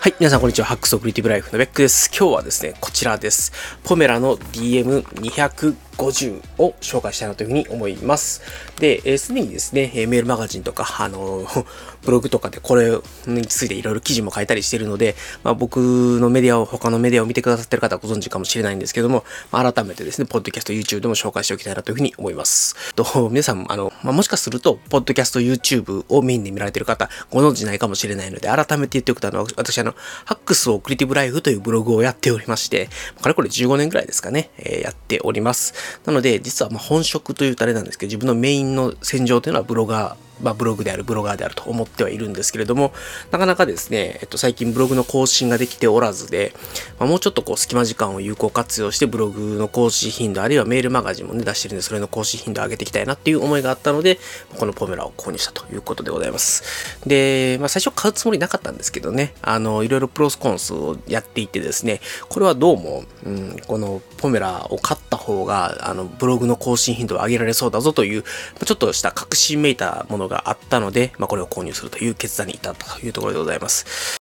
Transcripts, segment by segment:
はい、皆さんこんにちは。ハックスオクリティブライフのベックです。今日はですね、こちらです。ポメラの DM250 50を紹介したいなというふうに思います。で、す、で、にですね、メールマガジンとか、あの、ブログとかでこれについていろいろ記事も書いたりしているので、まあ、僕のメディアを、他のメディアを見てくださってる方はご存知かもしれないんですけども、まあ、改めてですね、ポッドキャスト、YouTube でも紹介しておきたいなというふうに思います。と、皆さん、あの、まあ、もしかすると、ポッドキャスト、YouTube をメインで見られている方、ご存知ないかもしれないので、改めて言っておくと、あの、私、あの、ハックスをクリティブライフというブログをやっておりまして、かれこれ15年くらいですかね、えー、やっております。なので、実はま本職というとあれなんですけど、自分のメインの戦場というのはブロガー、まあ、ブログである、ブロガーであると思ってはいるんですけれども、なかなかですね、えっと、最近ブログの更新ができておらずで、まあ、もうちょっとこう、隙間時間を有効活用して、ブログの更新頻度、あるいはメールマガジンもね、出してるんで、それの更新頻度を上げていきたいなっていう思いがあったので、このポメラを購入したということでございます。で、まあ、最初買うつもりなかったんですけどね、あの、いろいろプロスコンスをやっていてですね、これはどうも、うん、このポメラを買った方が、あの、ブログの更新頻度を上げられそうだぞという、ちょっとした確信めいたものがあったので、まあ、これを購入するという決断に至ったというところでございます。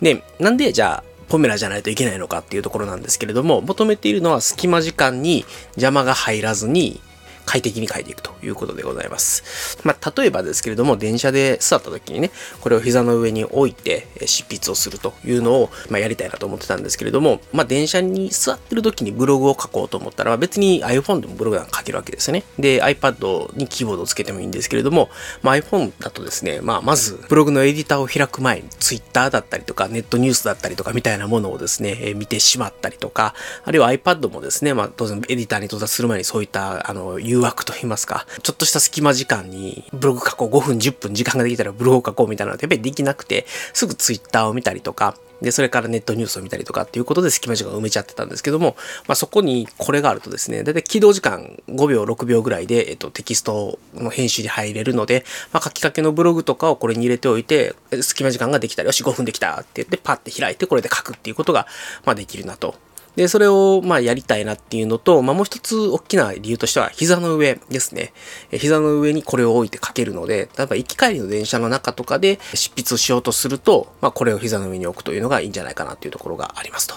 で、なんでじゃあ、ポメラじゃないといけないのかっていうところなんですけれども、求めているのは隙間時間に邪魔が入らずに、快適に書いていくということでございます。まあ、例えばですけれども、電車で座った時にね、これを膝の上に置いて執筆をするというのを、まあ、やりたいなと思ってたんですけれども、まあ、電車に座ってる時にブログを書こうと思ったら、別に iPhone でもブログなんか書けるわけですね。で、iPad にキーボードをつけてもいいんですけれども、まあ、iPhone だとですね、まあ、まず、ブログのエディターを開く前に Twitter だったりとか、ネットニュースだったりとかみたいなものをですね、え見てしまったりとか、あるいは iPad もですね、まあ、当然エディターに到達する前にそういった、あの、誘惑といいますか、ちょっとした隙間時間にブログ書こう5分10分時間ができたらブログを書こうみたいなのってやっぱりできなくて、すぐ Twitter を見たりとか、で、それからネットニュースを見たりとかっていうことで隙間時間を埋めちゃってたんですけども、まあ、そこにこれがあるとですね、だいたい起動時間5秒、6秒ぐらいで、えっと、テキストの編集に入れるので、まあ、書きかけのブログとかをこれに入れておいて、隙間時間ができた。ら、よし、5分できた。って言って、パッて開いて、これで書くっていうことが、まあ、できるなと。で、それを、まあ、やりたいなっていうのと、まあ、もう一つ大きな理由としては、膝の上ですね。膝の上にこれを置いて書けるので、例えば行き帰りの電車の中とかで執筆をしようとすると、まあ、これを膝の上に置くというのがいいんじゃないかなっていうところがありますと。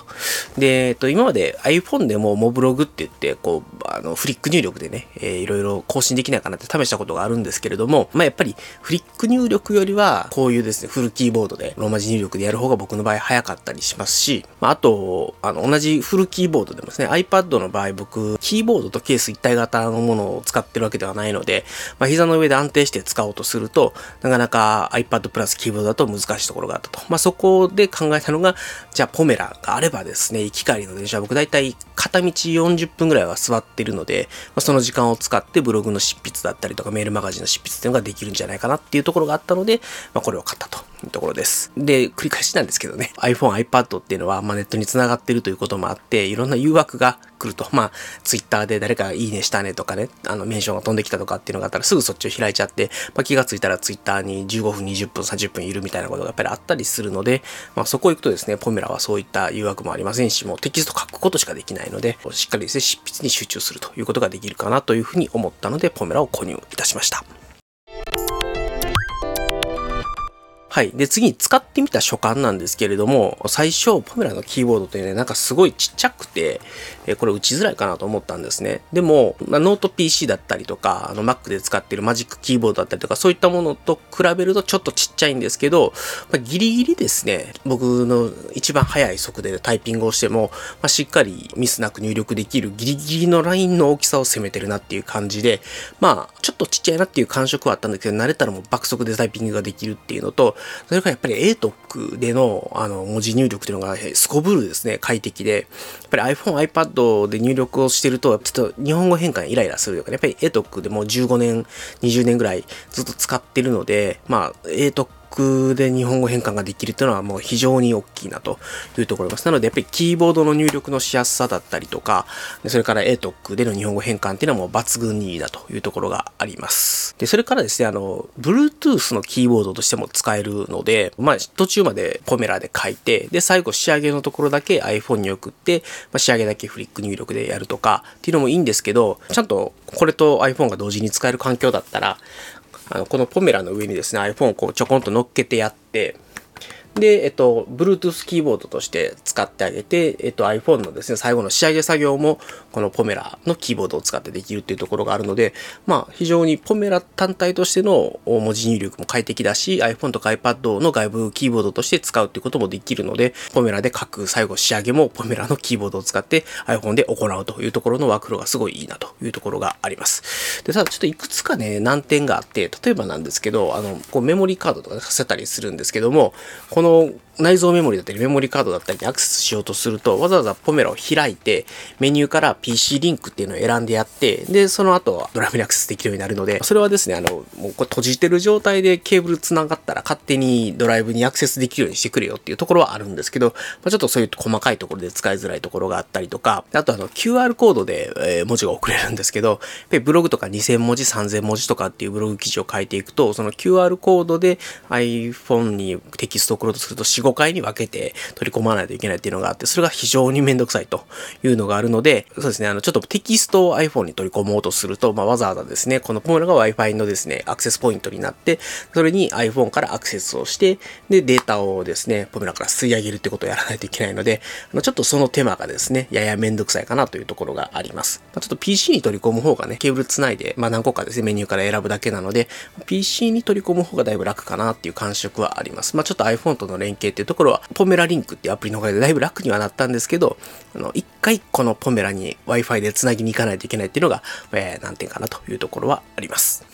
で、えっと、今まで iPhone でもモブログって言って、こう、あの、フリック入力でね、えー、いろいろ更新できないかなって試したことがあるんですけれども、まあ、やっぱりフリック入力よりは、こういうですね、フルキーボードでローマ字入力でやる方が僕の場合早かったりしますし、まあ、あと、あの、同じフルキーボードでもですね、iPad の場合僕、キーボードとケース一体型のものを使ってるわけではないので、まあ、膝の上で安定して使おうとすると、なかなか iPad プラスキーボードだと難しいところがあったと。まあ、そこで考えたのが、じゃあポメラがあればですね、行き帰りの電車は僕大体片道40分ぐらいは座ってるので、まあ、その時間を使ってブログの執筆だったりとかメールマガジンの執筆っていうのができるんじゃないかなっていうところがあったので、まあ、これを買ったと。ところです。で、繰り返しなんですけどね、iPhone、iPad っていうのは、まあ、ネットに繋がってるということもあって、いろんな誘惑が来ると、まあ、Twitter で誰かがいいねしたねとかね、あの、メンションが飛んできたとかっていうのがあったら、すぐそっちを開いちゃって、まあ、気がついたら Twitter に15分、20分、30分いるみたいなことがやっぱりあったりするので、まあ、そこ行くとですね、ポメラはそういった誘惑もありませんし、もうテキスト書くことしかできないので、しっかりですね、執筆に集中するということができるかなというふうに思ったので、ポメラを購入いたしました。はい。で、次に使ってみた所感なんですけれども、最初、ポメラのキーボードってね、なんかすごいちっちゃくて、えこれ打ちづらいかなと思ったんですね。でも、まあ、ノート PC だったりとか、あの Mac で使ってるマジックキーボードだったりとか、そういったものと比べるとちょっとちっちゃいんですけど、まあ、ギリギリですね、僕の一番速い速度でタイピングをしても、まあ、しっかりミスなく入力できるギリギリのラインの大きさを攻めてるなっていう感じで、まあ、ちょっとちっちゃいなっていう感触はあったんだけど、慣れたらもう爆速でタイピングができるっていうのと、それからやっぱり ATOC でのあの文字入力というのがすこぶるですね、快適で、やっぱり iPhone、iPad で入力をしてると、ちょっと日本語変換イライラするとかね、やっぱり ATOC でもう15年、20年ぐらいずっと使ってるので、まあ ATOC で日本語変換ができるっていうのはもう非常に大きいなというところです。なのでやっぱりキーボードの入力のしやすさだったりとか、それから ATOC での日本語変換っていうのはもう抜群にいいだというところがあります。で、それからですね、あの、Bluetooth のキーボードとしても使えるので、まあ途中までポメラで書いて、で、最後仕上げのところだけ iPhone に送って、まあ、仕上げだけフリック入力でやるとかっていうのもいいんですけど、ちゃんとこれと iPhone が同時に使える環境だったら、あのこのポメラの上にですね iPhone をこうちょこんと乗っけてやってで、えっと、Bluetooth キーボードとして使ってあげて、えっと、iPhone のですね、最後の仕上げ作業も、このポメラのキーボードを使ってできるっていうところがあるので、まあ、非常にポメラ単体としての文字入力も快適だし、iPhone とか iPad の外部キーボードとして使うっていうこともできるので、ポメラで書く最後仕上げもポメラのキーボードを使って iPhone で行うというところのワークローがすごいいいなというところがあります。で、ただちょっといくつかね、難点があって、例えばなんですけど、あの、こうメモリーカードとかさせたりするんですけども、このの内蔵メモリだったりメモリカードだったりにアクセスしようとすると、わざわざポメラを開いて、メニューから PC リンクっていうのを選んでやって、で、その後ドライブにアクセスできるようになるので、それはですね、あの、もうこれ閉じてる状態でケーブル繋がったら勝手にドライブにアクセスできるようにしてくれよっていうところはあるんですけど、まあ、ちょっとそういう細かいところで使いづらいところがあったりとか、あとあの QR コードで、え文字が送れるんですけど、ブログとか2000文字、3000文字とかっていうブログ記事を書いていくと、その QR コードで iPhone にテキスト送ろうとすると4、5回に分けて取り込まないといけないっていうのがあって、それが非常にめんどくさいというのがあるので、そうですね、あの、ちょっとテキストを iPhone に取り込もうとすると、まあ、わざわざですね、このポムラが Wi-Fi のですね、アクセスポイントになって、それに iPhone からアクセスをして、で、データをですね、ポムラから吸い上げるってことをやらないといけないので、あの、ちょっとその手間がですね、ややめんどくさいかなというところがあります。まあ、ちょっと PC に取り込む方がね、ケーブルつないで、まあ、何個かですね、メニューから選ぶだけなので、PC に取り込む方がだいぶ楽かなっていう感触はあります。まあ、ちょっと iPhone との連携っていうところは、ポメラリンクっていうアプリのおかげでだいぶ楽にはなったんですけど、あの、一回このポメラに Wi-Fi で繋ぎに行かないといけないっていうのが、えー、難点かなというところはあります。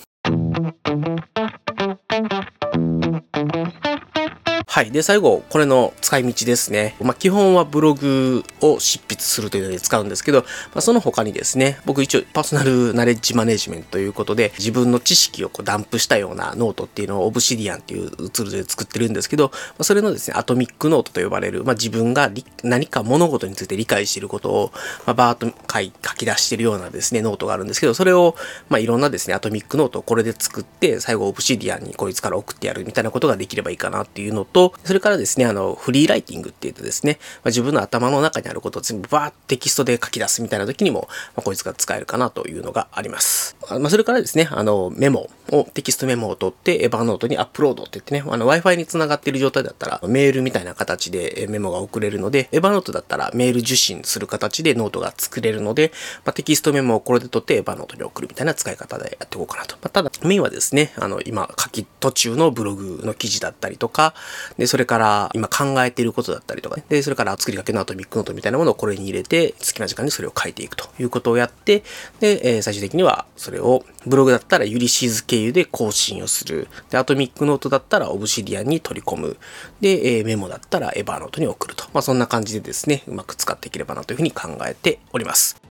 はい。で、最後、これの使い道ですね。まあ、基本はブログを執筆するというので使うんですけど、まあ、その他にですね、僕一応パーソナルナレッジマネジメントということで、自分の知識をこうダンプしたようなノートっていうのをオブシディアンっていうツールで作ってるんですけど、まあ、それのですね、アトミックノートと呼ばれる、まあ、自分が何か物事について理解していることを、まあ、バーッと書き出してるようなですね、ノートがあるんですけど、それを、まあ、いろんなですね、アトミックノートをこれで作って、最後オブシディアンにこいつから送ってやるみたいなことができればいいかなっていうのと、とそれからですね、あの、フリーライティングって言うとですね、まあ、自分の頭の中にあることを全部バーッテキストで書き出すみたいな時にも、まあ、こいつが使えるかなというのがあります。まあ、それからですね、あの、メモを、テキストメモを取って、エヴァノートにアップロードって言ってね、あの、Wi-Fi に繋がっている状態だったら、メールみたいな形でメモが送れるので、エヴァノートだったらメール受信する形でノートが作れるので、まあ、テキストメモをこれで取ってエヴァノートに送るみたいな使い方でやっていこうかなと。まあ、ただ、メインはですね、あの、今書き途中のブログの記事だったりとか、で、それから今考えていることだったりとかね。で、それから作りかけのアトミックノートみたいなものをこれに入れて、好きな時間にそれを書いていくということをやって、で、え、最終的にはそれをブログだったらユリシーズ経由で更新をする。で、アトミックノートだったらオブシディアンに取り込む。で、え、メモだったらエバーノートに送ると。まあ、そんな感じでですね、うまく使っていければなというふうに考えております。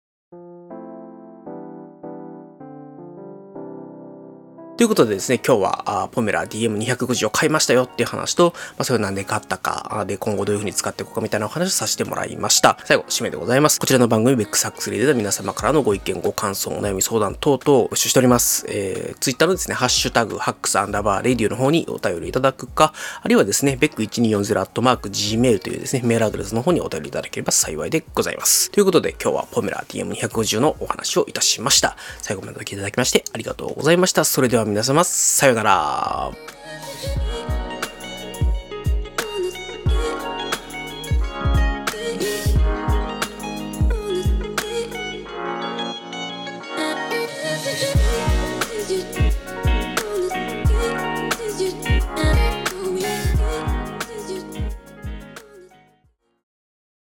ということでですね、今日はあポメラ DM250 を買いましたよっていう話と、まあ、それをなんで買ったか、で、今後どういう風に使っていこうかみたいなお話をさせてもらいました。最後、締めでございます。こちらの番組、ベックサックスリーでは皆様からのご意見、ご感想、お悩み相談等々を募集しております。えー、ツイッターのですね、ハッシュタグ、ハックスアンダーバーレディオの方にお便りいただくか、あるいはですね、ベック1240アットマーク Gmail というですね、メールアドレスの方にお便りいただければ幸いでございます。ということで、今日はポメラ DM250 のお話をいたしました。最後までお聴きいただきましてありがとうございました。それでは皆様、さようなら。